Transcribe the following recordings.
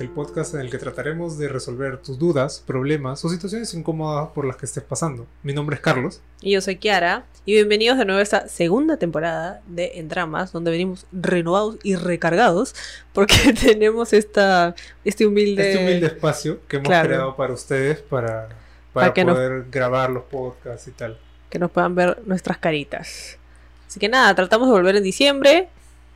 El podcast en el que trataremos de resolver tus dudas, problemas o situaciones incómodas por las que estés pasando. Mi nombre es Carlos. Y yo soy Kiara. Y bienvenidos de nuevo a esta segunda temporada de En Dramas, donde venimos renovados y recargados, porque tenemos esta, este humilde... Este humilde espacio que hemos Claro. creado para ustedes, para, para, Para que nos- poder grabar los podcasts y tal. que nos puedan ver nuestras caritas. Así que nada, tratamos de volver en diciembre,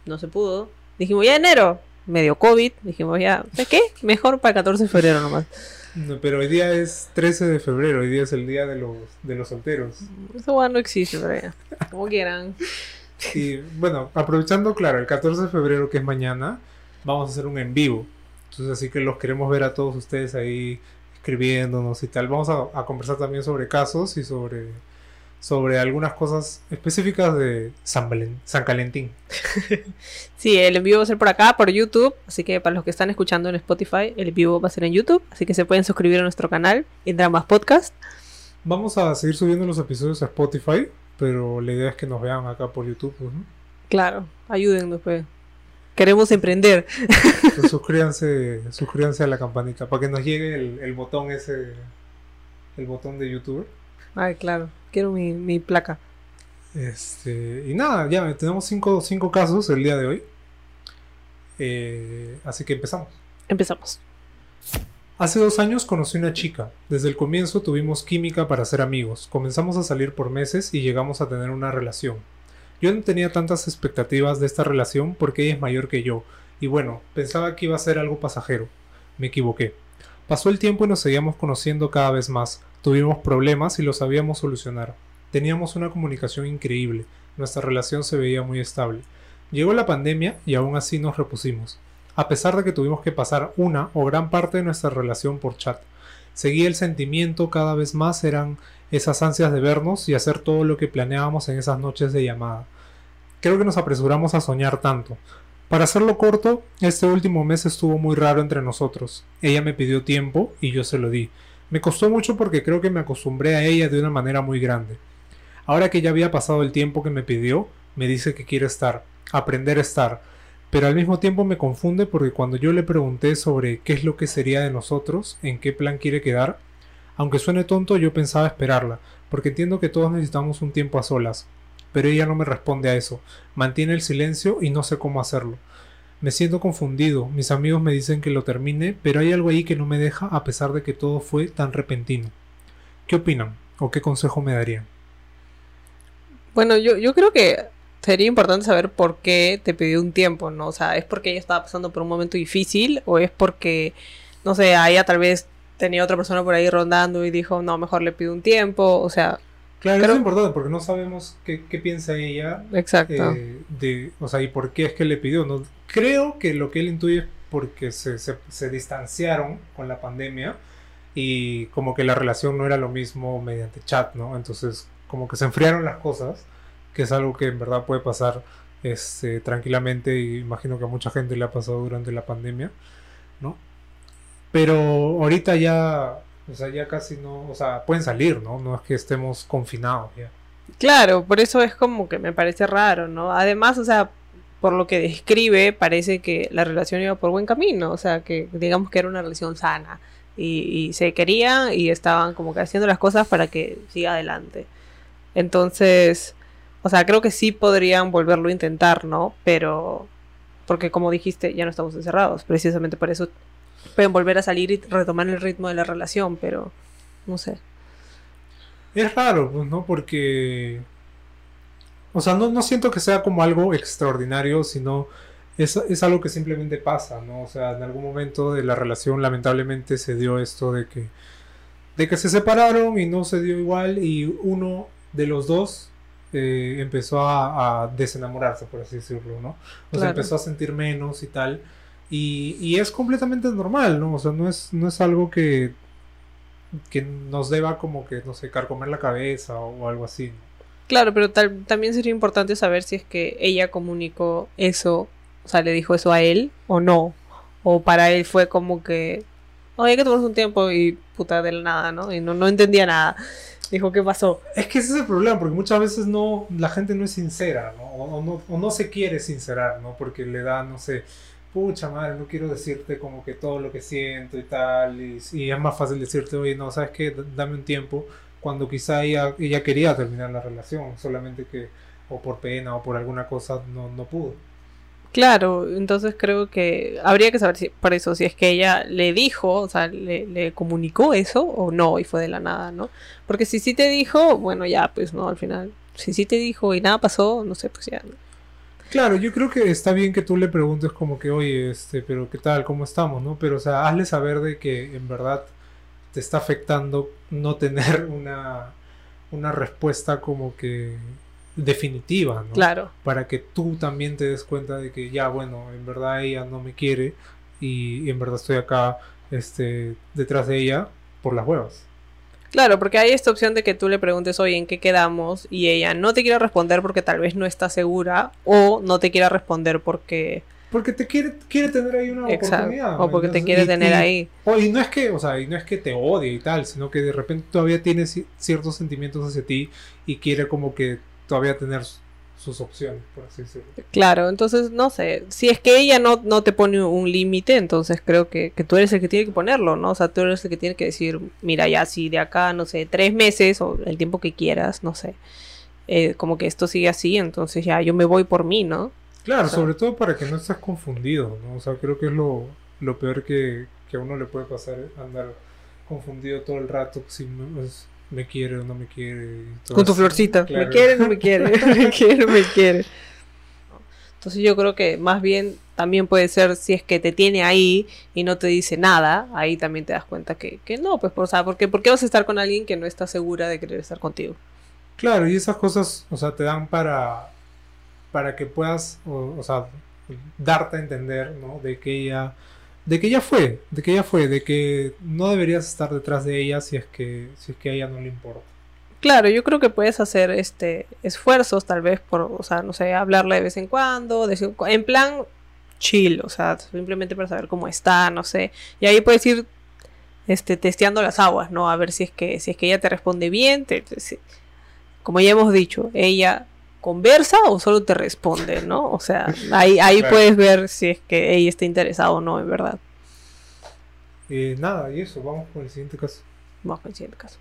no se pudo. Dijimos ya enero, medio COVID, dijimos ya, ¿de qué? Mejor para el 14 de febrero nomás. No, pero hoy día es 13 de febrero, hoy día es el día de los, de los solteros. Eso bueno, no existe, pero ya, como quieran. Y bueno, aprovechando, claro, el 14 de febrero que es mañana, vamos a hacer un en vivo. Entonces así que los queremos ver a todos ustedes ahí escribiéndonos y tal. Vamos a, a conversar también sobre casos y sobre, sobre algunas cosas específicas de San, Valen- San Calentín. Sí, el en vivo va a ser por acá, por YouTube, así que para los que están escuchando en Spotify, el vivo va a ser en YouTube, así que se pueden suscribir a nuestro canal, en Dramas Podcast. Vamos a seguir subiendo los episodios a Spotify, pero la idea es que nos vean acá por YouTube. pues, ¿no? Claro, ayúdennos, pues. Queremos emprender. Entonces, suscríbanse, suscríbanse a la campanita para que nos llegue el, el botón ese, el botón de YouTube. Ay, claro, quiero mi, mi placa. Este, y nada, ya tenemos cinco, cinco casos el día de hoy. Eh, así que empezamos. Empezamos. Hace dos años conocí una chica. Desde el comienzo tuvimos química para ser amigos. Comenzamos a salir por meses y llegamos a tener una relación. Yo no tenía tantas expectativas de esta relación porque ella es mayor que yo. Y bueno, pensaba que iba a ser algo pasajero. Me equivoqué. Pasó el tiempo y nos seguíamos conociendo cada vez más. Tuvimos problemas y los sabíamos solucionar. Teníamos una comunicación increíble. Nuestra relación se veía muy estable. Llegó la pandemia y aún así nos repusimos. A pesar de que tuvimos que pasar una o gran parte de nuestra relación por chat. Seguía el sentimiento cada vez más eran esas ansias de vernos y hacer todo lo que planeábamos en esas noches de llamada. Creo que nos apresuramos a soñar tanto. Para hacerlo corto, este último mes estuvo muy raro entre nosotros. Ella me pidió tiempo y yo se lo di. Me costó mucho porque creo que me acostumbré a ella de una manera muy grande. Ahora que ya había pasado el tiempo que me pidió, me dice que quiere estar, aprender a estar, pero al mismo tiempo me confunde porque cuando yo le pregunté sobre qué es lo que sería de nosotros, en qué plan quiere quedar, aunque suene tonto, yo pensaba esperarla, porque entiendo que todos necesitamos un tiempo a solas, pero ella no me responde a eso, mantiene el silencio y no sé cómo hacerlo. Me siento confundido, mis amigos me dicen que lo termine, pero hay algo ahí que no me deja a pesar de que todo fue tan repentino. ¿Qué opinan? ¿O qué consejo me darían? Bueno, yo, yo creo que sería importante saber por qué te pidió un tiempo, ¿no? O sea, ¿es porque ella estaba pasando por un momento difícil o es porque, no sé, a ella tal vez tenía otra persona por ahí rondando y dijo, no, mejor le pido un tiempo, o sea, Claro, Creo- es importante porque no sabemos qué, qué piensa ella exacto. eh, de, o sea, y por qué es que le pidió. ¿no? Creo que lo que él intuye es porque se, se, se distanciaron con la pandemia y como que la relación no era lo mismo mediante chat, ¿no? Entonces, como que se enfriaron las cosas, que es algo que en verdad puede pasar este, tranquilamente y imagino que a mucha gente le ha pasado durante la pandemia, ¿no? Pero ahorita ya, o sea, ya casi no, o sea, pueden salir, ¿no? No es que estemos confinados ya. Claro, por eso es como que me parece raro, ¿no? Además, o sea, por lo que describe, parece que la relación iba por buen camino, o sea, que digamos que era una relación sana y, y se querían y estaban como que haciendo las cosas para que siga adelante. Entonces, o sea, creo que sí podrían volverlo a intentar, ¿no? Pero, porque como dijiste, ya no estamos encerrados, precisamente por eso pueden volver a salir y retomar el ritmo de la relación, pero no sé. Es raro, pues, ¿no? Porque. O sea, no, no siento que sea como algo extraordinario, sino es, es algo que simplemente pasa, ¿no? O sea, en algún momento de la relación, lamentablemente, se dio esto de que. de que se separaron y no se dio igual, y uno de los dos eh, empezó a, a desenamorarse, por así decirlo, ¿no? O sea, empezó a sentir menos y tal. Y, y es completamente normal, ¿no? O sea, no es, no es algo que, que nos deba como que, no sé, carcomer la cabeza o, o algo así. ¿no? Claro, pero tal- también sería importante saber si es que ella comunicó eso, o sea, le dijo eso a él o no. O para él fue como que, oye, hay que tomarnos un tiempo y puta de la nada, ¿no? Y no, no entendía nada. Dijo, ¿qué pasó? Es que ese es el problema, porque muchas veces no, la gente no es sincera, ¿no? O, o no, o no se quiere sincerar, ¿no? Porque le da, no sé, pucha madre, no quiero decirte como que todo lo que siento y tal, y, y es más fácil decirte, oye, no, sabes qué, dame un tiempo, cuando quizá ella, ella quería terminar la relación, solamente que o por pena o por alguna cosa no, no pudo. Claro, entonces creo que habría que saber si, por eso si es que ella le dijo, o sea, le, le, comunicó eso o no y fue de la nada, ¿no? Porque si sí te dijo, bueno, ya, pues no, al final. Si sí te dijo y nada pasó, no sé, pues ya. Claro, yo creo que está bien que tú le preguntes como que, oye, este, pero ¿qué tal? ¿Cómo estamos? ¿No? Pero, o sea, hazle saber de que en verdad te está afectando no tener una, una respuesta como que definitiva, ¿no? Claro. Para que tú también te des cuenta de que ya, bueno, en verdad ella no me quiere y, en verdad estoy acá este, detrás de ella por las huevas. Claro, porque hay esta opción de que tú le preguntes, oye, ¿en qué quedamos? Y ella no te quiere responder porque tal vez no está segura o no te quiera responder porque... Porque te quiere, quiere tener ahí una oportunidad. O porque te quiere tener ahí. O, y no es que, o sea, y no es que te odie y tal, sino que de repente todavía tiene ciertos sentimientos hacia ti y quiere como que todavía tener sus opciones, por así decirlo. Claro, entonces no sé, si es que ella no, no te pone un límite, entonces creo que, que, tú eres el que tiene que ponerlo, ¿no? O sea, tú eres el que tiene que decir, mira, ya si de acá, no sé, tres meses o el tiempo que quieras, no sé, eh, como que esto sigue así, entonces ya yo me voy por mí, ¿no? Claro, sobre todo para que no estés confundido, ¿no? O sea, creo que es lo, lo peor que, que a uno le puede pasar, andar confundido todo el rato, si, pues, me quiere o no me quiere. Con tu florcita. Me quiere o no me quiere. me quiere o me quiere. Entonces yo creo que más bien también puede ser si es que te tiene ahí y no te dice nada, ahí también te das cuenta que, que no, pues, o sea, porque, ¿por qué vas a estar con alguien que no está segura de querer estar contigo? Claro, y esas cosas, o sea, te dan para, para que puedas, o, o sea, darte a entender, ¿no? De que ella de que ya fue, de que ya fue, de que no deberías estar detrás de ella si es que, si es que a ella no le importa. Claro, yo creo que puedes hacer este esfuerzos tal vez por, o sea, no sé, hablarle de vez en cuando, en plan chill, o sea, simplemente para saber cómo está, no sé. Y ahí puedes ir este testeando las aguas, ¿no? A ver si es que si es que ella te responde bien, como ya hemos dicho, ella conversa o solo te responde, ¿no? O sea, ahí, ahí puedes ver si es que ella está interesada o no, en verdad. Eh, nada, y eso, vamos con el siguiente caso. Vamos con el siguiente caso.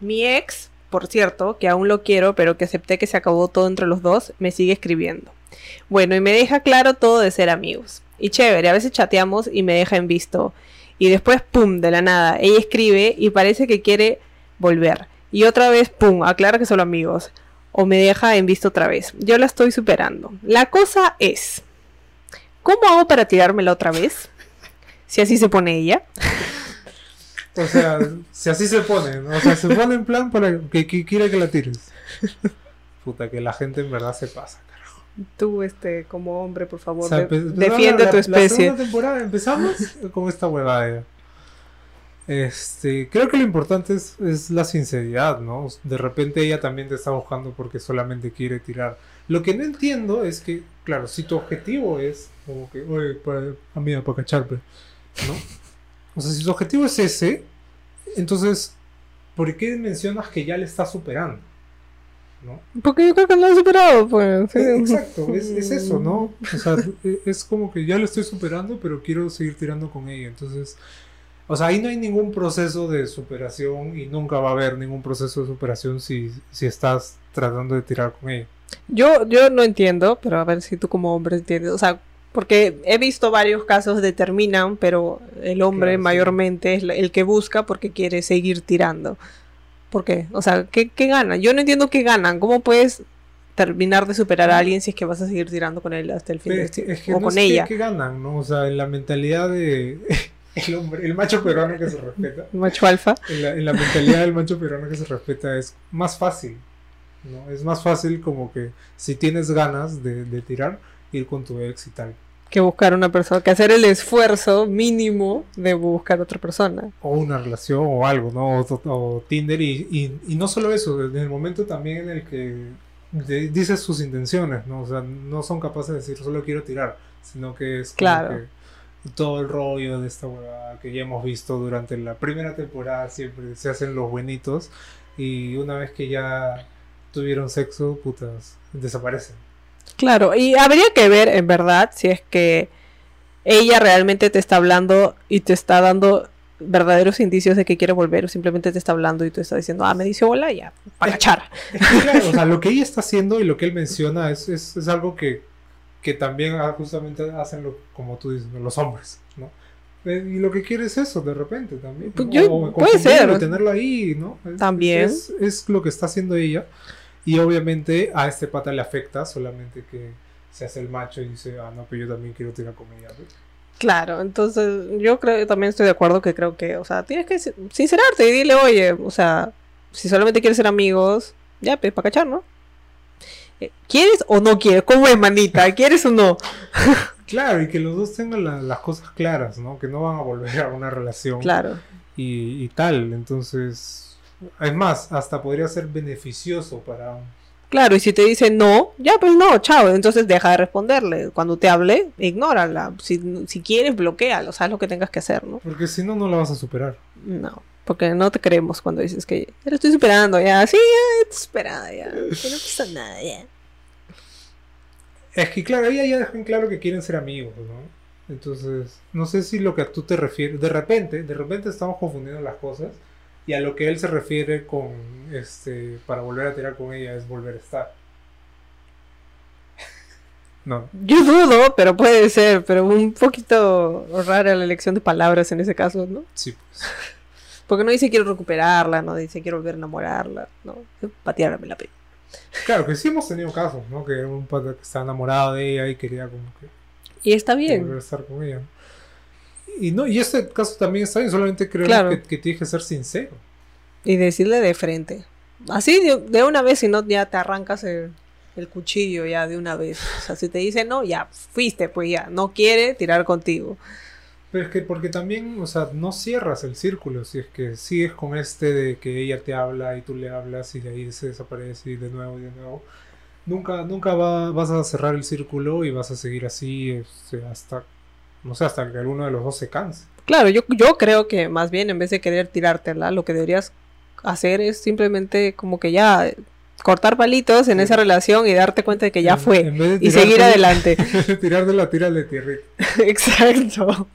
Mi ex, por cierto, que aún lo quiero, pero que acepté que se acabó todo entre los dos, me sigue escribiendo. Bueno, y me deja claro todo de ser amigos. Y chévere, a veces chateamos y me deja en visto. Y después, pum, de la nada, ella escribe y parece que quiere volver. Y otra vez, pum, aclara que son amigos o me deja en visto otra vez. Yo la estoy superando. La cosa es, ¿cómo hago para tirármela otra vez? Si así se pone ella. O sea, si así se pone, o sea, se pone en plan para que, quiera que la tires. Puta, que la gente en verdad se pasa, carajo. Tú, este, como hombre, por favor, defiende tu especie. La segunda temporada empezamos con esta huevada. Este, creo que lo importante es, es, la sinceridad, ¿no? De repente ella también te está buscando porque solamente quiere tirar. Lo que no entiendo es que, claro, si tu objetivo es como que, oye, para, amiga, para cacharme, ¿no? O sea, si tu objetivo es ese, entonces, ¿por qué mencionas que ya le está superando? ¿no? Porque yo creo que lo ha superado, pues. Eh, exacto, es, es, eso, ¿no? O sea, e, es como que ya lo estoy superando, pero quiero seguir tirando con ella. Entonces, o sea, ahí no hay ningún proceso de superación y nunca va a haber ningún proceso de superación si, si estás tratando de tirar con ella. Yo, yo no entiendo, pero a ver si tú como hombre entiendes. O sea, porque he visto varios casos de terminan, pero el hombre mayormente es el que busca porque quiere seguir tirando. ¿Por qué? O sea, ¿qué, ¿qué ganan? Yo no entiendo qué ganan. ¿Cómo puedes terminar de superar a alguien si es que vas a seguir tirando con él hasta el fin de es que o con ella? ¿Qué ganan? ¿no? O sea, en la mentalidad de el hombre, el macho peruano que se respeta. macho alfa. En la, mentalidad del macho peruano que se respeta es más fácil. ¿no? Es más fácil como que si tienes ganas de, tirar, ir con tu ex y tal. Que buscar una persona, que hacer el esfuerzo mínimo de buscar otra persona. O una relación o algo, ¿no? O, Tinder y, y, no solo eso, en el momento también en el que dices sus intenciones, ¿no? O sea, no son capaces de decir solo quiero tirar, sino que es claro todo el rollo de esta huevada que ya hemos visto durante la primera temporada siempre se hacen los buenitos y una vez que ya tuvieron sexo, putas, desaparecen. Claro, y habría que ver en verdad si es que ella realmente te está hablando y te está dando verdaderos indicios de que quiere volver o simplemente te está hablando y tú estás diciendo, ah, me dice hola, ya, para echar. claro, o sea, lo que ella está haciendo y lo que él menciona es, es, es algo que, que también ah, justamente hacen, lo, como tú dices, los hombres, ¿no? Eh, y lo que quiere es eso, de repente, también. Pues yo, puede ser. Tenerlo ahí, ¿no? también. Es, es, lo que está haciendo ella. Y obviamente a este pata le afecta, solamente que se hace el macho y dice, ah, no, pero yo también quiero tirar con ella. Claro, entonces yo creo también estoy de acuerdo que creo que, o sea, tienes que sincerarte y dile, oye, o sea, si solamente quieres ser amigos, ya, pues, para cachar, ¿no? ¿Quieres o no quieres? ¿Cómo es, manita? ¿Quieres o no? claro, y que los dos tengan las cosas claras, ¿no? Que no van a volver a una relación. Claro. Y, y tal, entonces, es más, hasta podría ser beneficioso para Claro, y si te dice no, ya pues no, chao. Entonces deja de responderle. Cuando te hable, ignórala. Si, si quieres, bloquealo, sabes lo que tengas que hacer, ¿no? Porque si no, no la vas a superar. No, porque no te creemos cuando dices que ya lo estoy superando, ya. Sí, ya estoy superada, ya. Que no pasa nada, ya. Es que claro, ella ya dejan claro que quieren ser amigos, ¿no? Entonces, no sé si lo que a tú te refieres, de repente, de repente estamos confundiendo las cosas y a lo que él se refiere con este para volver a tirar con ella es volver a estar. no. Yo dudo, pero puede ser, pero un poquito rara la elección de palabras en ese caso, ¿no? Sí, pues. Porque no dice quiero recuperarla, no dice quiero volver a enamorarla, no, patearme la pena. Claro, que sí hemos tenido casos, ¿no? Que un padre que estaba enamorado de ella y quería como que... Y está bien. Volver a estar con ella. Y no, y este caso también está bien, solamente creo que, que tiene que ser sincero. Y decirle de frente. Así de, una vez, si no, ya te arrancas el, cuchillo ya de una vez. O sea, si te dice no, ya fuiste, pues ya, no quiere tirar contigo. Pero es que porque también, o sea, no cierras el círculo, si es que sigues con este de que ella te habla y tú le hablas y de ahí se desaparece y de nuevo y de nuevo. Nunca, nunca va, vas a cerrar el círculo y vas a seguir así este, hasta no sé, hasta que alguno de los dos se canse. Claro, yo, yo creo que más bien en vez de querer tirártela, lo que deberías hacer es simplemente como que ya cortar palitos en esa relación y darte cuenta de que ya fue y seguir adelante. Tirártela, tírale tierra. Exacto.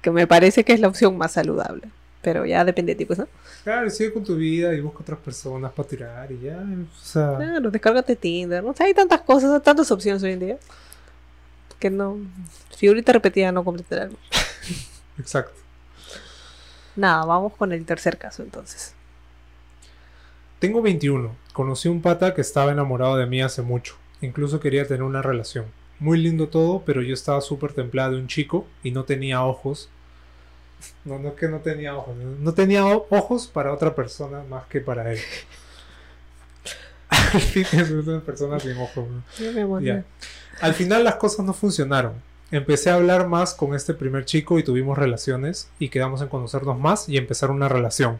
Que me parece que es la opción más saludable. Pero ya depende de ti, pues, ¿no? Claro, sigue con tu vida y busca otras personas para tirar y ya. O sea... Claro, descárgate Tinder. ¿no? hay tantas cosas, tantas opciones hoy en día que no. Figurita repetida no completará Exacto. Nada, vamos con el tercer caso entonces. Tengo 21. Conocí un pata que estaba enamorado de mí hace mucho. Incluso quería tener una relación. Muy lindo todo, pero yo estaba súper templada de un chico y no tenía ojos. No, no es que no tenía ojos. No tenía ojos para otra persona más que para él. es una persona sin ojos. Al final las cosas no funcionaron. Empecé a hablar más con este primer chico y tuvimos relaciones y quedamos en conocernos más y empezar una relación.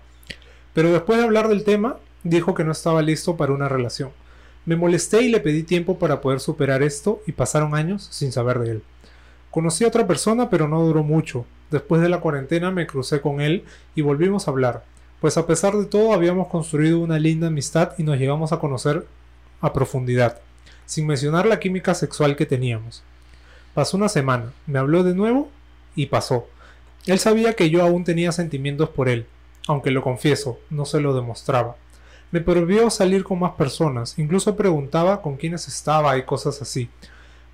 Pero después de hablar del tema, dijo que no estaba listo para una relación. Me molesté y le pedí tiempo para poder superar esto y pasaron años sin saber de él. Conocí a otra persona pero no duró mucho. Después de la cuarentena me crucé con él y volvimos a hablar, pues a pesar de todo habíamos construido una linda amistad y nos llegamos a conocer a profundidad sin mencionar la química sexual que teníamos. Pasó una semana, me habló de nuevo y pasó. Él sabía que yo aún tenía sentimientos por él, aunque lo confieso, no se lo demostraba. Me prohibió salir con más personas, incluso preguntaba con quiénes estaba y cosas así.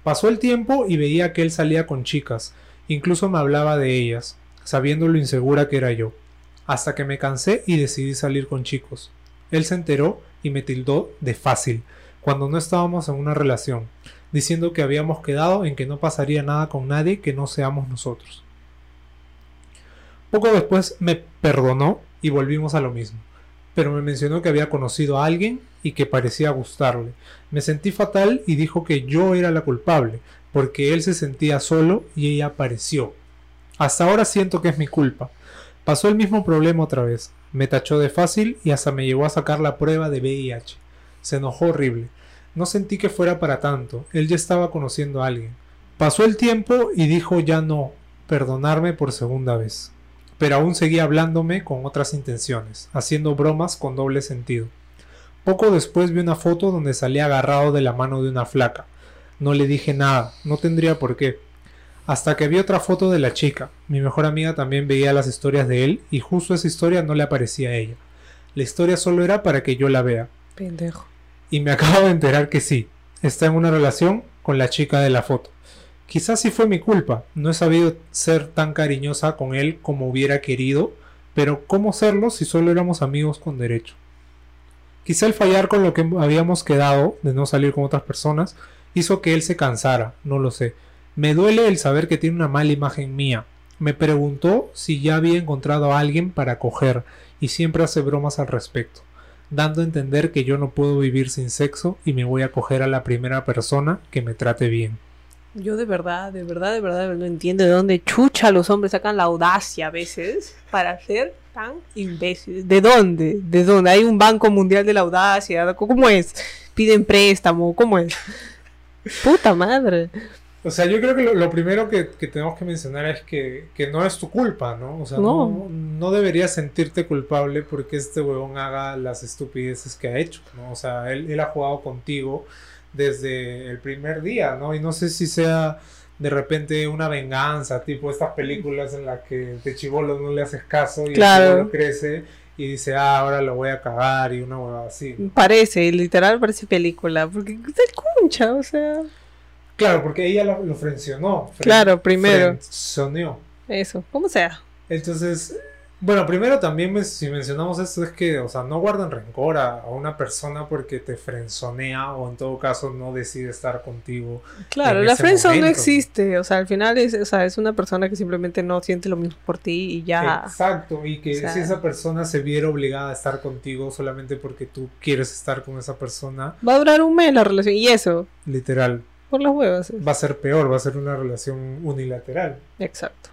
Pasó el tiempo y veía que él salía con chicas, incluso me hablaba de ellas, sabiendo lo insegura que era yo, hasta que me cansé y decidí salir con chicos. Él se enteró y me tildó de fácil, cuando no estábamos en una relación, diciendo que habíamos quedado en que no pasaría nada con nadie que no seamos nosotros. Poco después me perdonó y volvimos a lo mismo, pero me mencionó que había conocido a alguien y que parecía gustarle. Me sentí fatal y dijo que yo era la culpable, porque él se sentía solo y ella apareció. Hasta ahora siento que es mi culpa. Pasó el mismo problema otra vez. Me tachó de fácil y hasta me llevó a sacar la prueba de VIH. Se enojó horrible. No sentí que fuera para tanto. Él ya estaba conociendo a alguien. Pasó el tiempo y dijo ya no, perdonarme por segunda vez. Pero aún seguía hablándome con otras intenciones, haciendo bromas con doble sentido. Poco después vi una foto donde salía agarrado de la mano de una flaca. No le dije nada, no tendría por qué. Hasta que vi otra foto de la chica. Mi mejor amiga también veía las historias de él y justo esa historia no le aparecía a ella. La historia solo era para que yo la vea. Pendejo. Y me acabo de enterar que sí, está en una relación con la chica de la foto. Quizás sí fue mi culpa, no he sabido ser tan cariñosa con él como hubiera querido, pero ¿cómo serlo si solo éramos amigos con derecho? Quizá el fallar con lo que habíamos quedado, de no salir con otras personas, hizo que él se cansara, no lo sé. Me duele el saber que tiene una mala imagen mía. Me preguntó si ya había encontrado a alguien para coger, y siempre hace bromas al respecto, dando a entender que yo no puedo vivir sin sexo y me voy a coger a la primera persona que me trate bien. Yo de verdad, de verdad, de verdad no entiendo de dónde chucha los hombres sacan la audacia a veces para ser tan imbéciles. ¿De dónde? ¿De dónde? Hay un banco mundial de la audacia. ¿Cómo es? Piden préstamo, ¿cómo es? Puta madre. O sea, yo creo que lo, primero que, tenemos que mencionar es que, no es tu culpa, ¿no? O sea, no. no, deberías sentirte culpable porque este huevón haga las estupideces que ha hecho, ¿no? O sea, él, él ha jugado contigo desde el primer día, ¿no? Y no sé si sea de repente una venganza, tipo estas películas en las que de chivolo no le haces caso y el chivolo crece y dice, ah, ahora lo voy a cagar y una hueva así. Parece, literal parece película, porque está concha, o sea... Claro, porque ella lo, lo frencionó. claro, primero. Frencionó. Eso, como sea. Entonces, bueno, primero también si mencionamos esto es que, o sea, no guardan rencor a, una persona porque te frenzonea o en todo caso no decide estar contigo. Claro, la frenzone no existe, o sea, al final es, o sea, es una persona que simplemente no siente lo mismo por ti y ya. Exacto, y que si esa persona se viera obligada a estar contigo solamente porque tú quieres estar con esa persona. Va a durar un mes la relación y eso. Literal. Por las huevas. Va a ser peor, va a ser una relación unilateral. Exacto.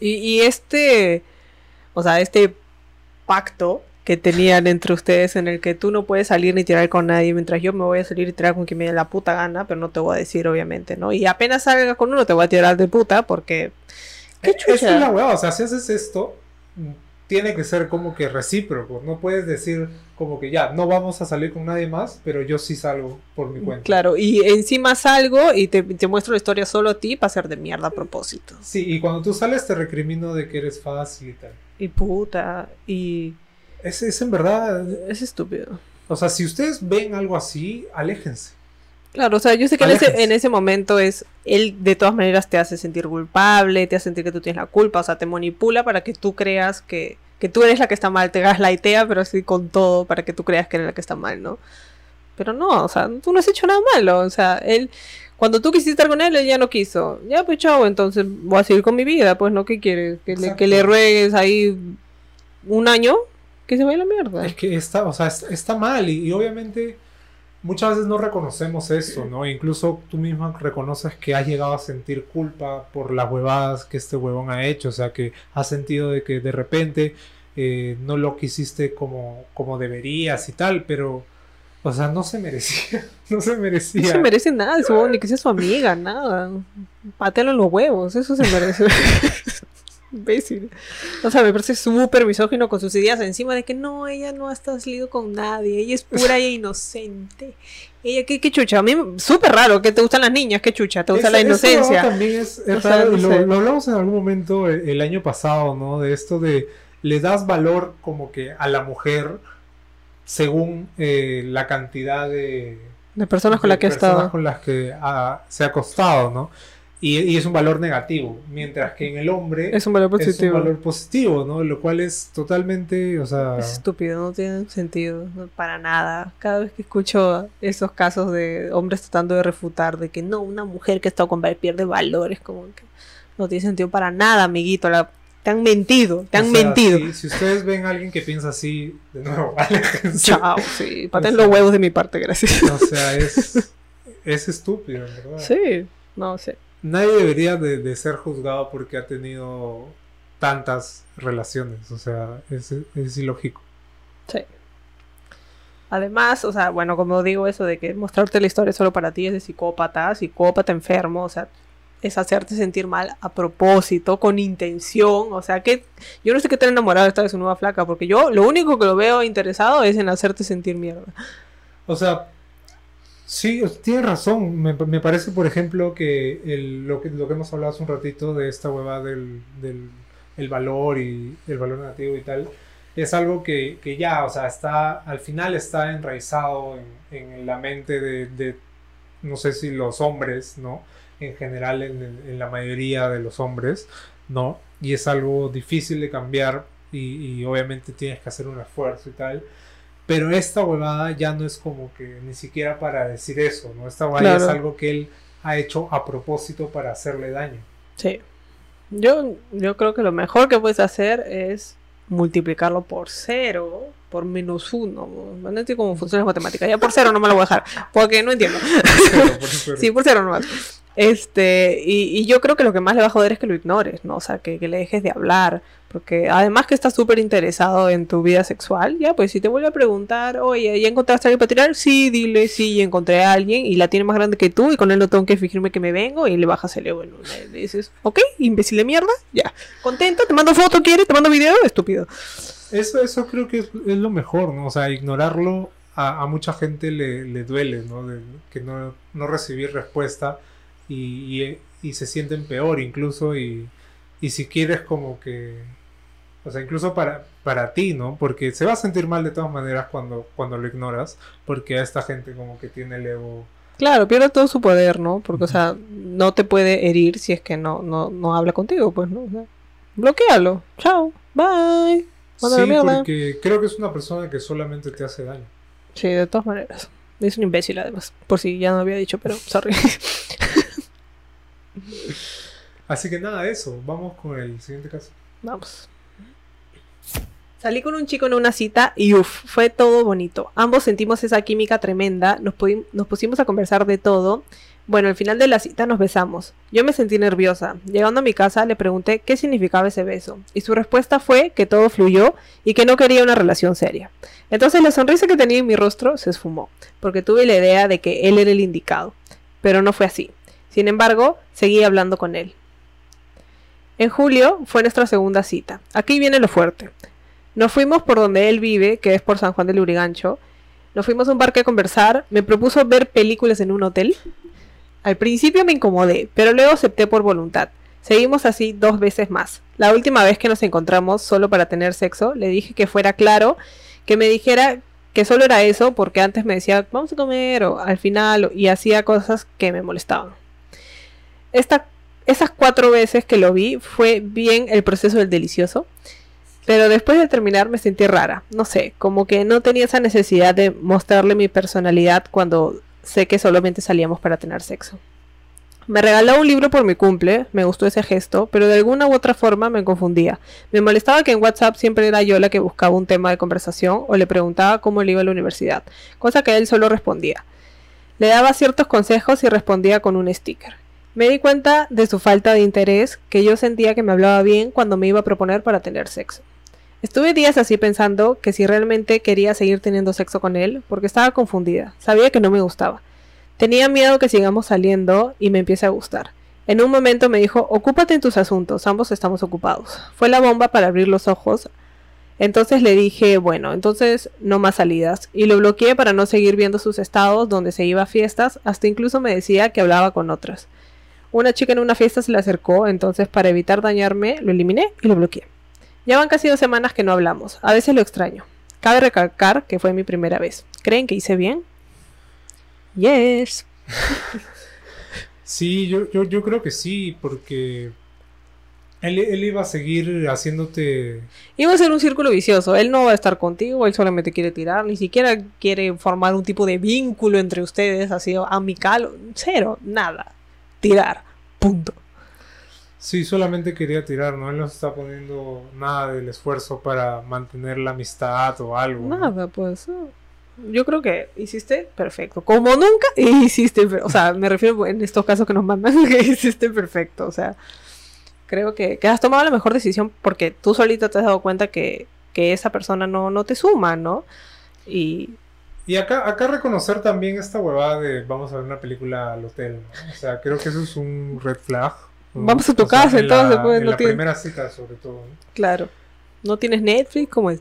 Y, este, o sea, este pacto que tenían entre ustedes en el que tú no puedes salir ni tirar con nadie, mientras yo me voy a salir y tirar con quien me dé la puta gana, pero no te voy a decir, obviamente, ¿no? Y apenas salga con uno te voy a tirar de puta porque... ¿Qué chucha? Es la hueá, o sea, si haces esto, tiene que ser como que recíproco. No puedes decir como que ya, no vamos a salir con nadie más, pero yo sí salgo por mi cuenta. Claro, y encima salgo y te, muestro la historia solo a ti para ser de mierda a propósito. Sí, y cuando tú sales te recrimino de que eres fácil y tal. Y puta, y... Es, es en verdad... Es estúpido. O sea, si ustedes ven algo así, aléjense. Claro, o sea, yo sé que en ese, en ese, momento es, él de todas maneras te hace sentir culpable, te hace sentir que tú tienes la culpa, o sea, te manipula para que tú creas que, que tú eres la que está mal, te gaslightea, pero así con todo para que tú creas que eres la que está mal, ¿no? Pero no, o sea, tú no has hecho nada malo, o sea, él, cuando tú quisiste estar con él, él ya no quiso. Ya, pues chao, entonces voy a seguir con mi vida, pues, ¿no? ¿Qué quieres? Que, le, que le ruegues ahí un año, que se vaya la mierda. Es que está, o sea, está, mal y obviamente muchas veces no reconocemos eso, ¿no? Incluso tú misma reconoces que has llegado a sentir culpa por las huevadas que este huevón ha hecho, o sea, que has sentido de que de repente eh, no lo quisiste como, como deberías y tal, pero, o sea, no se merecía, no se merecía. No se merece nada, su, ni que sea su amiga, nada. Pátelo en los huevos, eso se merece. imbécil. O sea, me parece súper misógino con sus ideas encima de que no, ella no ha salido con nadie, ella es pura e inocente. Ella, ¿qué, qué chucha? A mí, súper raro, que te gustan las niñas, qué chucha, te gusta la inocencia. también es, raro, lo, hablamos en algún momento el, año pasado, ¿no? De esto de le das valor como que a la mujer según eh, la cantidad de, de personas con, las que ha estado. con las que se ha acostado, ¿no? Y, es un valor negativo, mientras que en el hombre es un valor positivo, es un valor positivo ¿no? Lo cual es totalmente, o sea... Es estúpido, no tiene sentido, para nada. Cada vez que escucho esos casos de hombres tratando de refutar de que no, una mujer que está con pierde valores, como que no tiene sentido para nada, amiguito. La, te han mentido, te han mentido. Si, ustedes ven a alguien que piensa así, de nuevo, Chao, sí, paten los huevos de mi parte, gracias. O sea, es, es estúpido, ¿verdad? Sí, no sé nadie debería de, ser juzgado porque ha tenido tantas relaciones. O sea, es, es ilógico. Sí. Además, o sea, bueno, como digo eso de que mostrarte la historia solo para ti es de psicópata, psicópata enfermo, o sea, es hacerte sentir mal a propósito, con intención, o sea, que yo no sé qué tan enamorado está de su nueva flaca, porque yo lo único que lo veo interesado es en hacerte sentir mierda. O sea, Sí, tienes razón. Me, me parece, por ejemplo, que, el, lo que lo que hemos hablado hace un ratito de esta hueva del, del el valor y el valor negativo y tal, es algo que, que ya, o sea, está, al final está enraizado en, en la mente de, de, no sé si los hombres, ¿no? En general, en, en la mayoría de los hombres, ¿no? Y es algo difícil de cambiar y, y obviamente tienes que hacer un esfuerzo y tal. Pero esta huevada ya no es como que ni siquiera para decir eso, ¿no? Esta huevada Claro. es algo que él ha hecho a propósito para hacerle daño. Sí. Yo, yo creo que lo mejor que puedes hacer es multiplicarlo por cero, por menos uno. No entiendo cómo funciona la matemática. Ya por cero no me lo voy a dejar, porque no entiendo. Pero, por ejemplo, Sí, por cero nomás. Este, y, y yo creo que lo que más le va a joder es que lo ignores, ¿no? O sea, que, que le dejes de hablar. Porque además que estás súper interesado en tu vida sexual, ya, pues si te vuelve a preguntar, oye, ¿ya encontraste a alguien para tirar? Sí, dile, sí, encontré a alguien y la tiene más grande que tú y con él no tengo que fingirme que me vengo y le bajas el ego le dices, ok, imbécil de mierda, ya. Contento, te mando foto, ¿quieres? Te mando video, estúpido. Eso, eso creo que es, lo mejor, ¿no? O sea, ignorarlo a, a mucha gente le, le duele, ¿no? Que no, no recibir respuesta y, y, y se sienten peor incluso y, y si quieres como que... O sea, incluso para, para ti, ¿no? Porque se va a sentir mal de todas maneras cuando, cuando lo ignoras, porque a esta gente como que tiene el ego... Claro, pierde todo su poder, ¿no? Porque, o sea, no te puede herir si es que no, no, no habla contigo, pues, ¿no? O sea, bloquealo. Chao. Bye. Manda la Sí, mierda. porque creo que es una persona que solamente te hace daño. Sí, de todas maneras. Es un imbécil, además. Por si ya no había dicho, pero sorry. Así que nada, eso. Vamos con el siguiente caso. Vamos. Salí con un chico en una cita y uff, fue todo bonito. Ambos sentimos esa química tremenda, nos, nos pusimos a conversar de todo. Bueno, al final de la cita nos besamos. Yo me sentí nerviosa. Llegando a mi casa le pregunté qué significaba ese beso. Y su respuesta fue que todo fluyó y que no quería una relación seria. Entonces la sonrisa que tenía en mi rostro se esfumó, porque tuve la idea de que él era el indicado. Pero no fue así. Sin embargo, seguí hablando con él. En julio fue nuestra segunda cita. Aquí viene lo fuerte. Nos fuimos por donde él vive, que es por San Juan del Lurigancho. Nos fuimos a un parque a conversar. Me propuso ver películas en un hotel. Al principio me incomodé, pero luego acepté por voluntad. Seguimos así dos veces más. La última vez que nos encontramos solo para tener sexo, le dije que fuera claro, que me dijera que solo era eso, porque antes me decía, vamos a comer, o al final, y hacía cosas que me molestaban. Esta, esas cuatro veces que lo vi fue bien el proceso del delicioso. Pero después de terminar me sentí rara, no sé, como que no tenía esa necesidad de mostrarle mi personalidad cuando sé que solamente salíamos para tener sexo. Me regaló un libro por mi cumple, me gustó ese gesto, pero de alguna u otra forma me confundía. Me molestaba que en WhatsApp siempre era yo la que buscaba un tema de conversación o le preguntaba cómo le iba a la universidad, cosa que él solo respondía. Le daba ciertos consejos y respondía con un sticker. Me di cuenta de su falta de interés, que yo sentía que me hablaba bien cuando me iba a proponer para tener sexo. Estuve días así pensando que si realmente quería seguir teniendo sexo con él, porque estaba confundida, sabía que no me gustaba. Tenía miedo que sigamos saliendo y me empiece a gustar. En un momento me dijo, ocúpate en tus asuntos, ambos estamos ocupados. Fue la bomba para abrir los ojos. Entonces le dije, bueno, entonces no más salidas. Y lo bloqueé para no seguir viendo sus estados donde se iba a fiestas, hasta incluso me decía que hablaba con otras. Una chica en una fiesta se le acercó, entonces para evitar dañarme lo eliminé y lo bloqueé. Ya van casi dos semanas que no hablamos, a veces lo extraño. Cabe recalcar que fue mi primera vez. ¿Creen que hice bien? Yes. Sí, yo, yo, yo creo que sí, porque él, él iba a seguir haciéndote... Iba a ser un círculo vicioso. Él no va a estar contigo, él solamente quiere tirar, ni siquiera quiere formar un tipo de vínculo entre ustedes, así amical, cero, nada. Tirar, punto. Sí, solamente quería tirar, ¿no? Él no está poniendo nada del esfuerzo para mantener la amistad o algo. ¿no? Nada, pues. Yo creo que hiciste perfecto. Como nunca hiciste, o sea, me refiero en estos casos que nos mandan, que hiciste perfecto. O sea, creo que, que has tomado la mejor decisión porque tú solita te has dado cuenta que, que esa persona no, no te suma, ¿no? Y Y acá, acá reconocer también esta huevada de vamos a ver una película al hotel, ¿no? O sea, creo que eso es un red flag. ¿no? Vamos a tu O sea, casa, en entonces, la- pues, En no la primera cita, sobre todo. ¿no? claro, no tienes Netflix, como es.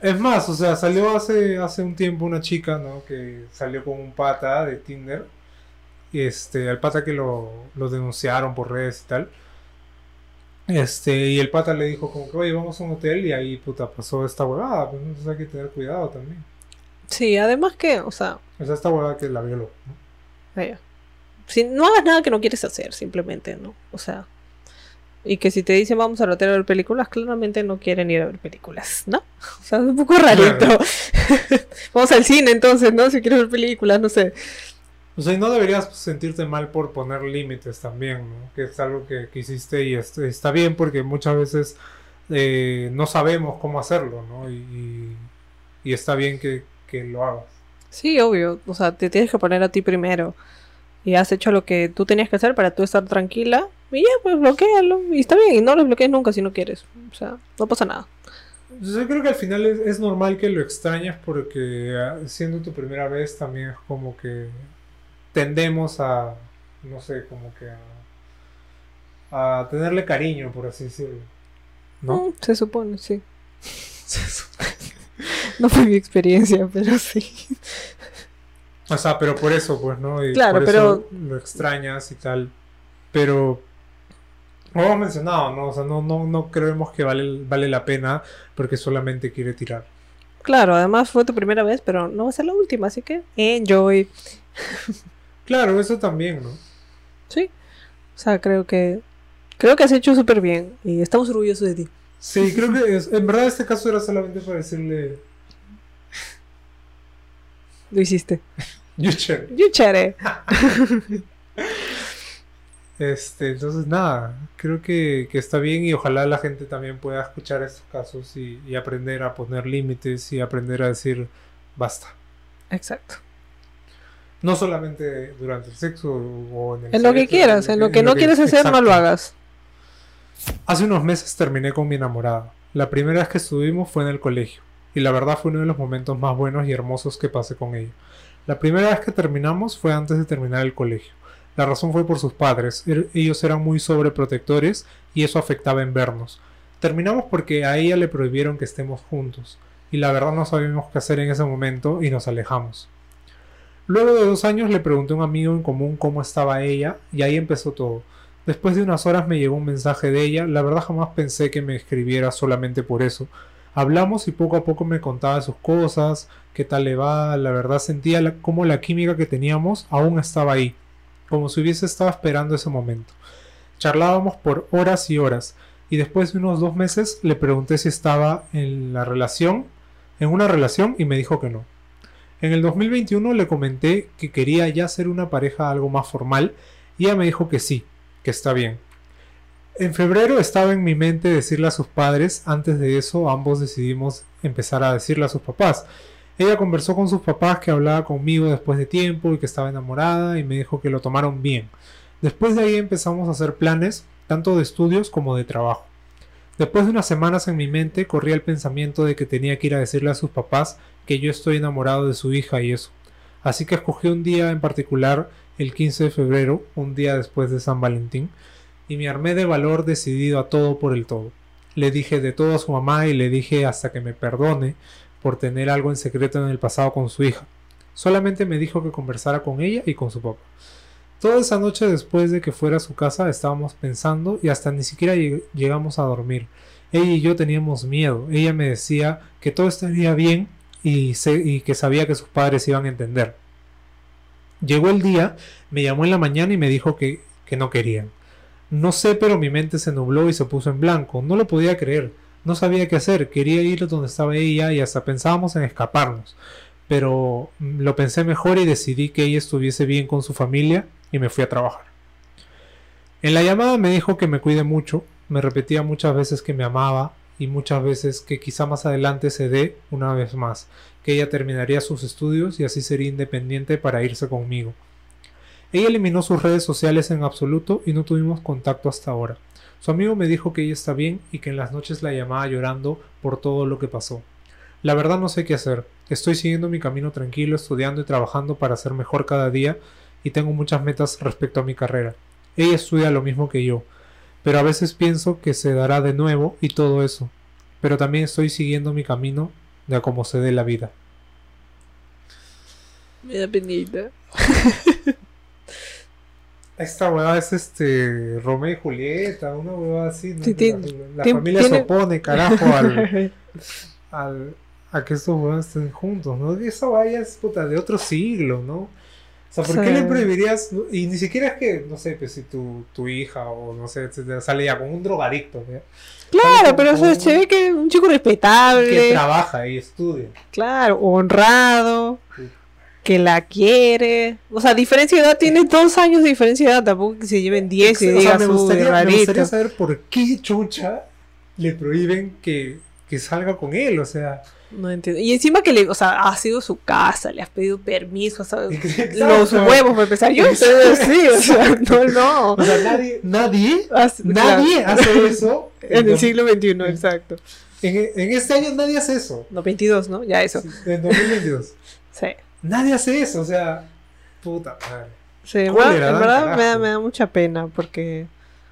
Es más, o sea, salió hace, hace un tiempo una chica, ¿no? Que salió con un pata de Tinder. Este, el pata que lo, lo denunciaron por redes y tal. Este, y el pata le dijo como que, oye, vamos a un hotel y ahí, puta, pasó esta huevada. Pues entonces hay que tener cuidado también. Sí, además que, o sea, O sea, esta huevada que la violó. ¿no? Si no hagas nada que no quieres hacer, simplemente, ¿no? O sea. Y que si te dicen vamos al hotel a ver películas, claramente no quieren ir a ver películas, ¿no? O sea, es un poco rarito. vamos al cine entonces, ¿no? Si quieres ver películas, no sé. O sea, y no deberías sentirte mal por poner límites también, ¿no? Que es algo que, que hiciste y es- está bien porque muchas veces eh, no sabemos cómo hacerlo, ¿no? Y, y- y está bien que, que lo hagas. Sí, obvio. O sea, te tienes que poner a ti primero. Y has hecho lo que tú tenías que hacer para tú estar tranquila. Y ya, pues bloquealo. Y está bien. Y no lo bloquees nunca si no quieres. O sea, no pasa nada. Yo creo que al final es, es normal que lo extrañas porque ah, siendo tu primera vez también es como que tendemos a, no sé, como que a, a tenerle cariño, por así decirlo. ¿No? Mm, se supone, sí. No fue mi experiencia, pero sí. O sea, pero por eso, pues, ¿no? Y Claro, por pero- eso lo extrañas y tal. Pero, como hemos mencionado, ¿no? O sea, no, no, no creemos que vale, vale la pena porque solamente quiere tirar. Claro, además fue tu primera vez, pero no va a ser la última, así que enjoy. Claro, eso también, ¿no? Sí. O sea, creo que. Creo que has hecho súper bien. Y estamos orgullosos de ti. Sí, creo que es- en verdad este caso era solamente para decirle, Lo hiciste. you chévere". You chere. Este, entonces nada, creo que, que está bien y ojalá la gente también pueda escuchar estos casos y, y aprender a poner límites y aprender a decir basta. Exacto. No solamente durante el sexo o en el En lo que quieras, en lo que no quieres hacer, no lo exacto. hagas. Hace unos meses terminé con mi enamorada. La primera vez que estuvimos fue en el colegio, y la verdad fue uno de los momentos más buenos y hermosos que pasé con ella. La primera vez que terminamos fue antes de terminar el colegio. La razón fue por sus padres, er- ellos eran muy sobreprotectores y eso afectaba en vernos. Terminamos porque a ella le prohibieron que estemos juntos, y la verdad no sabíamos qué hacer en ese momento y nos alejamos. Luego de dos años le pregunté a un amigo en común cómo estaba ella, y ahí empezó todo. Después de unas horas me llegó un mensaje de ella, la verdad jamás pensé que me escribiera solamente por eso. Hablamos y poco a poco me contaba sus cosas, qué tal le va, la verdad sentía la- como la química que teníamos aún estaba ahí, como si hubiese estado esperando ese momento. Charlábamos por horas y horas, y después de unos dos meses le pregunté si estaba en la relación, en una relación, y me dijo que no. En el 2021 le comenté que quería ya ser una pareja algo más formal, y ella me dijo que sí, que está bien. En febrero estaba en mi mente decirle a sus padres, antes de eso ambos decidimos empezar a decirle a sus papás. Ella conversó con sus papás que hablaba conmigo después de tiempo y que estaba enamorada y me dijo que lo tomaron bien. Después de ahí empezamos a hacer planes, tanto de estudios como de trabajo. Después de unas semanas en mi mente corría el pensamiento de que tenía que ir a decirle a sus papás que yo estoy enamorado de su hija y eso. Así que escogí un día en particular, el 15 de febrero, un día después de San Valentín, y me armé de valor decidido a todo por el todo. Le dije de todo a su mamá y le dije hasta que me perdone por tener algo en secreto en el pasado con su hija. Solamente me dijo que conversara con ella y con su papá. Toda esa noche después de que fuera a su casa estábamos pensando y hasta ni siquiera lleg- llegamos a dormir. Ella y yo teníamos miedo. Ella me decía que todo estaría bien y, y que sabía que sus padres iban a entender. Llegó el día, me llamó en la mañana y me dijo que, que no querían. No sé, pero mi mente se nubló y se puso en blanco. No lo podía creer. No sabía qué hacer. Quería ir donde estaba ella y hasta pensábamos en escaparnos. Pero mm, lo pensé mejor y decidí que ella estuviese bien con su familia y me fui a trabajar. En la llamada me dijo que me cuide mucho. Me repetía muchas veces que me amaba y muchas veces que quizá más adelante se dé una vez más. Que ella terminaría sus estudios y así sería independiente para irse conmigo. Ella eliminó sus redes sociales en absoluto y no tuvimos contacto hasta ahora. Su amigo me dijo que ella está bien y que en las noches la llamaba llorando por todo lo que pasó. La verdad no sé qué hacer. Estoy siguiendo mi camino tranquilo, estudiando y trabajando para ser mejor cada día y tengo muchas metas respecto a mi carrera. Ella estudia lo mismo que yo, pero a veces pienso que se dará de nuevo y todo eso. pero también estoy siguiendo mi camino de a cómo se dé la vida. Me da penita. Esta hueva es este Romeo y Julieta, una hueva así, ¿no? Sí, la, tiene- la tiene- familia se opone, carajo, al, al- a que estos huevos estén juntos, ¿no? Y esa ya es puta de otro siglo, ¿no? O sea, ¿por qué le prohibirías? Y ni siquiera es que, no sé, pues si tu, tu hija o no sé, etcétera, sale ya con un drogadicto, ¿ya? Claro, pero o sea, Como- se ve que es un chico que respetable, trabaja y estudia. claro, honrado, Sí. Que la quiere. O sea, diferencia de edad, tiene dos años de diferencia de edad, tampoco que se lleven 10 y O sea, digas, me, gustaría, me gustaría saber por qué chucha le prohíben que, que salga con él, o sea... No entiendo. Y encima que le, o sea, ha sido su casa, le has pedido permiso, ¿sabes? Exacto. Los huevos, para empezar. Yo soy así, o sea, no, no. O sea, nadie, nadie, Haz- nadie claro. hace eso. En el siglo XXI, exacto. En, en este año nadie hace eso. No, 22, ¿no? Ya eso. En 2022. Sí. Nadie hace eso, o sea, puta madre. Sí, verdad, en da, verdad me, da, me da mucha pena porque,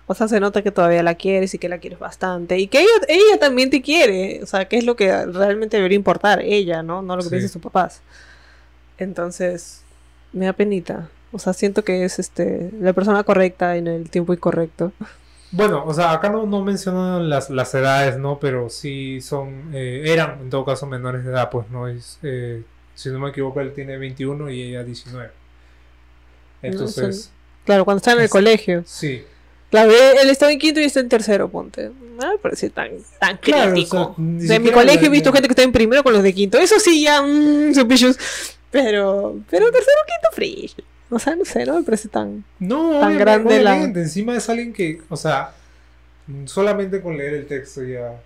o sea, se nota que todavía la quieres y que la quieres bastante y que ella, ella también te quiere, o sea, que es lo que realmente debería importar, ella, ¿no? No lo que Sí. piensan sus papás. Entonces, me da penita. O sea, siento que es este la persona correcta en el tiempo incorrecto. Bueno, o sea, acá no, no mencionan las, las edades, ¿no? Pero sí son, eh, eran en todo caso menores de edad, pues no es, eh, si no me equivoco, él tiene 21 y ella 19. Entonces, Claro, cuando está en el Es- colegio. sí. Claro, él estaba en quinto y está en tercero, ponte. No me parece tan, tan Claro, o crítico. sea, de mi colegio la- he visto gente que está en primero con los de quinto. Eso sí, ya, mmm. Pero, pero tercero, quinto, fresh. O sea, no sé, no me parece tan. No, tan obviamente, grande la- Encima es alguien que, o sea, solamente con leer el texto ya.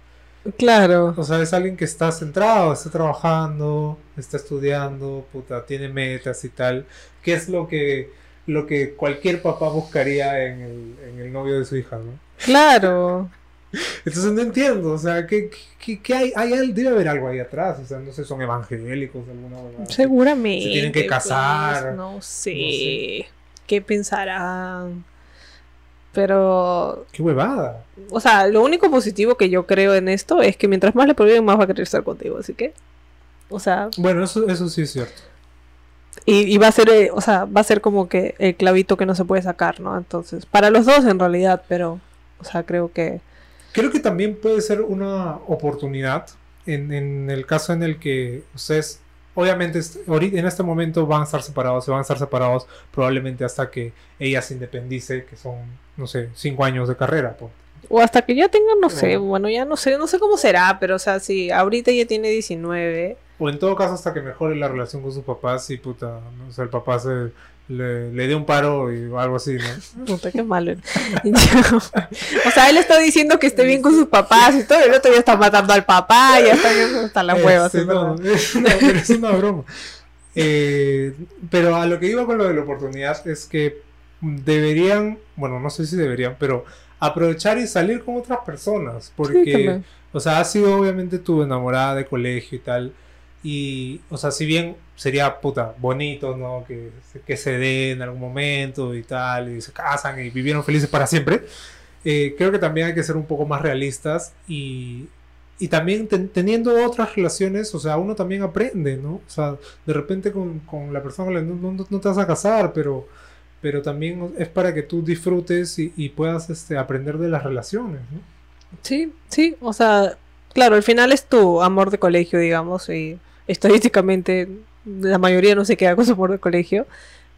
Claro. O sea, es alguien que está centrado, está trabajando, está estudiando, puta, tiene metas y tal. ¿Qué es lo que, lo que cualquier papá buscaría en el, en el novio de su hija, no? Claro. Entonces no entiendo, o sea, ¿qué, qué, qué hay, hay? Debe haber algo ahí atrás, o sea, no sé, son evangélicos de alguna manera. Seguramente. Se tienen que pues, casar. no, sé. No sé. ¿Qué pensarán? Pero, Qué huevada. o sea, lo único positivo que yo creo en esto es que mientras más le prohíben, más va a querer estar contigo. Así que, o sea, Bueno, eso, eso sí es cierto. Y, y va a ser, eh, o sea, va a ser como que el clavito que no se puede sacar, ¿no? Entonces, para los dos en realidad, pero, o sea, creo que... Creo que también puede ser una oportunidad en, en el caso en el que ustedes, obviamente, en este momento van a estar separados, se van a estar separados probablemente hasta que ella se independice, que son, no sé, cinco años de carrera. O hasta que ya tengan, no sé, Bueno. ya no sé, no sé cómo será, pero, o sea, si ahorita ya tiene 19, O en todo caso hasta que mejore la relación con sus papás y puta, no sé, el papá se le, le dé un paro y algo así, ¿no? puta, qué malo. o sea, él está diciendo que esté bien con sus papás y todo, y el otro ya está matando al papá, ya está hasta las huevas, Este, es no, es una, pero es una broma. Eh, pero a lo que iba con lo de la oportunidad es que deberían, bueno, no sé si deberían, pero aprovechar y salir con otras personas. Porque, o sea, ha sido obviamente tu enamorada de colegio y tal. Y, o sea, si bien sería puta bonito, ¿no? Que, que se dé en algún momento y tal, y se casan y vivieron felices para siempre. eh, creo que también hay que ser un poco más realistas y, y también ten- teniendo otras relaciones, o sea, uno también aprende, ¿no? O sea, de repente con, con la persona no, no- no te vas a casar, pero, pero también es para que tú disfrutes y, y puedas este, aprender de las relaciones, ¿no? Sí, sí, o sea, claro, al final es tu amor de colegio, digamos, y estadísticamente la mayoría no se queda con su amor de colegio.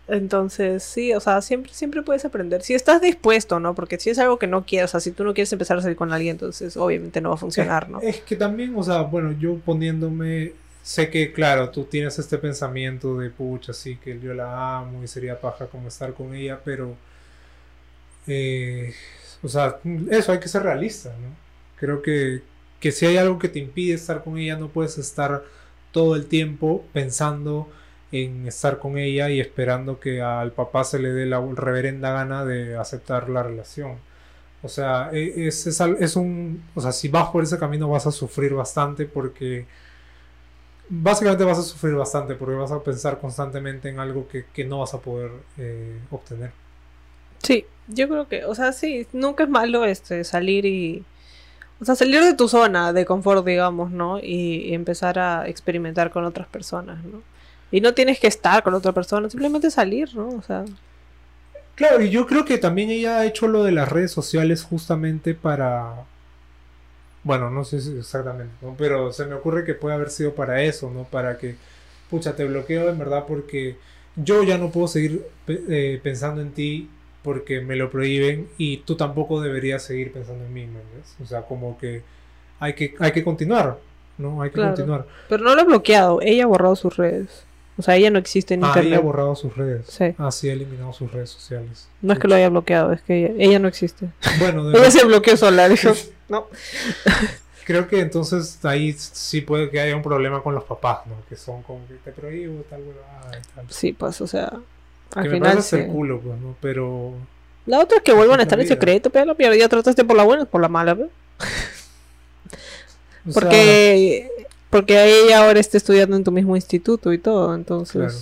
Entonces, sí, o sea, siempre, siempre puedes aprender. Si estás dispuesto, ¿no? Porque si es algo que no quieres, o sea, si tú no quieres empezar a salir con alguien, entonces obviamente no va a funcionar, ¿no? Es que también, o sea, bueno, yo poniéndome, sé que, claro, tú tienes este pensamiento de, pucha, sí, que yo la amo y sería paja como estar con ella, pero, eh, o sea, eso hay que ser realista, ¿no? Creo que, que si hay algo que te impide estar con ella, no puedes estar todo el tiempo pensando en estar con ella y esperando que al papá se le dé la reverenda gana de aceptar la relación. O sea, e- es, es, es un. O sea, si vas por ese camino vas a sufrir bastante porque. Básicamente vas a sufrir bastante porque vas a pensar constantemente en algo que, que no vas a poder eh, obtener. Sí, yo creo que, o sea, sí, nunca es malo este salir y O sea, salir de tu zona de confort, digamos, ¿no? Y, empezar a experimentar con otras personas, ¿no? Y no tienes que estar con otra persona, simplemente salir, ¿no? O sea, Claro, y yo creo que también ella ha hecho lo de las redes sociales justamente para... Bueno, no sé exactamente, ¿no? Pero se me ocurre que puede haber sido para eso, ¿no? Para que, pucha, te bloqueo en verdad porque yo ya no puedo seguir eh, pensando en ti porque me lo prohíben y tú tampoco deberías seguir pensando en mí, ¿me entiendes? O sea, como que hay que, hay que continuar, ¿no? Hay que Claro. continuar. pero no lo ha bloqueado, ella ha borrado sus redes. O sea, ella no existe en Ah, ella ha internet. borrado sus redes. Sí. Ah, sí, ha eliminado sus redes sociales. No es que lo haya bloqueado, es que ella, ella no existe. Bueno, de Ella se bloqueó sola, dijo. No. Creo que entonces ahí sí puede que haya un problema con los papás, ¿no? Que son como que te prohíbo tal y tal. Sí, pues, o sea, al que me final parece sí. el culo, pues, ¿no? Pero... La otra es que vuelvan a Es la estar en secreto, pero la mierda, ya trataste por la buena, por la mala, ¿ve? o sea, Porque, porque ella ahora está estudiando en tu mismo instituto y todo, entonces. Claro.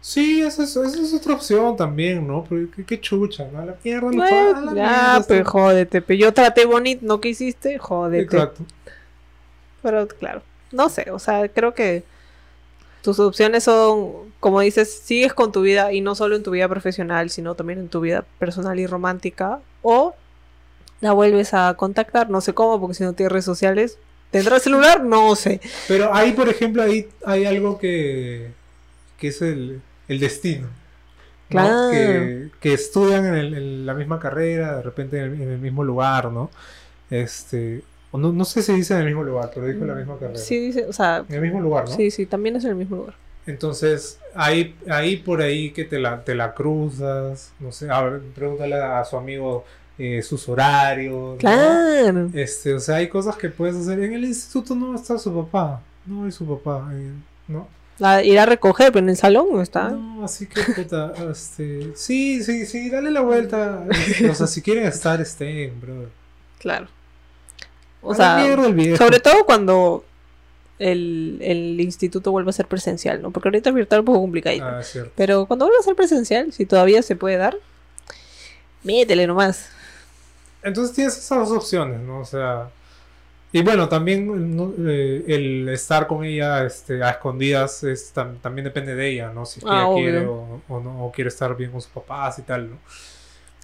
sí, esa es, esa es otra opción también, ¿no? Pero qué, qué chucha, ¿no? La mierda, a la ya, mierda, pues jódete, pero yo traté bonito, ¿no que hiciste? Jódete. Exacto. Pero claro, no sé, o sea, creo que tus opciones son, como dices, sigues con tu vida y no solo en tu vida profesional, sino también en tu vida personal y romántica, o la vuelves a contactar, no sé cómo, porque si no tienes redes sociales, ¿tendrás celular? No sé. Pero ahí, por ejemplo, ahí hay algo que, que es el, el destino. ¿no? Claro. Que, que estudian en, el- en la misma carrera, de repente en el, en el mismo lugar, ¿no? Este, o no, no sé si dice en el mismo lugar, pero dijo en la misma carrera. Sí, dice, o sea, En el mismo lugar, ¿no? sí, sí, también es en el mismo lugar. Entonces, ahí, ahí por ahí que te la, te la cruzas, no sé, a ver, pregúntale a su amigo eh, sus horarios. ¿no? Claro. Este, o sea, hay cosas que puedes hacer. En el instituto no está su papá, no hay su papá, ¿no? La- ir a recoger, pero en el salón no está. No, así que puta, este, sí, sí, sí, dale la vuelta. o sea, si quieren estar, estén, brother. Claro. O A la sea, mierda el viejo. sobre todo cuando el, el instituto vuelve a ser presencial, ¿no? Porque ahorita es virtual un poco complicadito. Ah. Pero cuando vuelva a ser presencial, si todavía se puede dar, métele nomás. Entonces tienes esas dos opciones, ¿no? O sea, y bueno, también ¿no? Eh, el estar con ella este, a escondidas es, tam- también depende de ella, ¿no? Si es que Ah, ella obvio. quiere o, o no, o quiere estar bien con sus papás y tal, ¿no?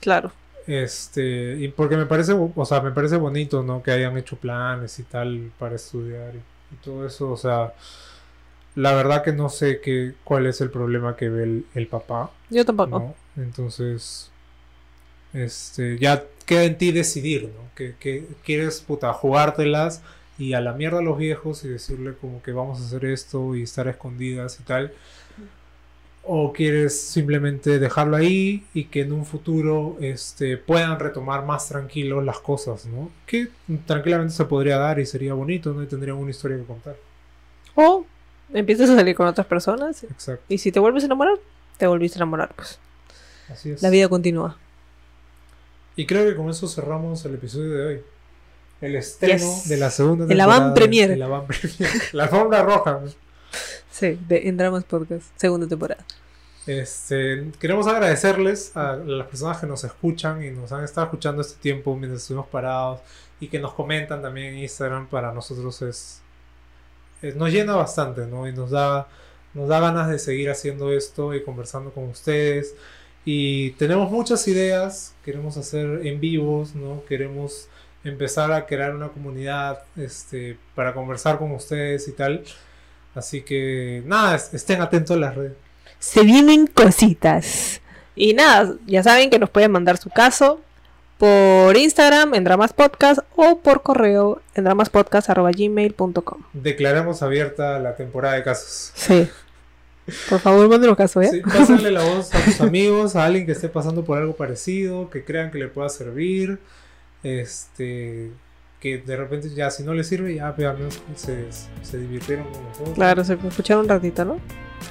Claro. Este, y porque me parece, o sea, me parece bonito, ¿no? Que hayan hecho planes y tal para estudiar y, y todo eso, o sea, la verdad que no sé qué, cuál es el problema que ve el, el papá, Yo tampoco. ¿no? Entonces, este, ya queda en ti decidir, ¿no? Que, que quieres, puta, jugártelas y a la mierda a los viejos y decirle como que vamos a hacer esto y estar escondidas y tal. O quieres simplemente dejarlo ahí y que en un futuro este, puedan retomar más tranquilos las cosas, ¿no? Que tranquilamente se podría dar y sería bonito, ¿no? Y tendrían una historia que contar. O empiezas a salir con otras personas Exacto. y si te vuelves a enamorar, te volviste a enamorar, pues. Así es. La vida continúa. Y creo que con eso cerramos el episodio de hoy. El estreno Yes. de la segunda El temporada. avant premier. El avant premier. La alfombra roja. Sí, de En Dramas Podcast, segunda temporada. Este, queremos agradecerles a las personas que nos escuchan y nos han estado escuchando este tiempo mientras estuvimos parados y que nos comentan también en Instagram. Para nosotros es, es- nos llena bastante, ¿no? Y nos da, nos da ganas de seguir haciendo esto y conversando con ustedes. Y tenemos muchas ideas, queremos hacer en vivos, ¿no? Queremos empezar a crear una comunidad este, para conversar con ustedes y tal. Así que nada, es- estén atentos a las redes. Se vienen cositas. Y nada, ya saben que nos pueden mandar su caso por Instagram en Dramas Podcast o por correo en dramaspodcast.gmail.com. Declaramos abierta la temporada de casos. Sí. Por favor, mándenos caso, ¿eh? Sí, pásenle la voz a sus amigos, a alguien que esté pasando por algo parecido, que crean que le pueda servir. Este. Que de repente ya, si no le sirve, ya pues, al menos se, se divirtieron con nosotros. Claro, se escucharon un ratito, ¿no?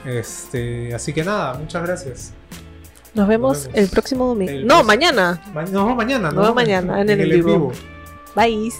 Este, así que nada, muchas gracias. Nos vemos, vemos. el próximo domingo. El no, próximo- mañana. Ma- vemos mañana, Nos vemos mañana en el vivo. Bye.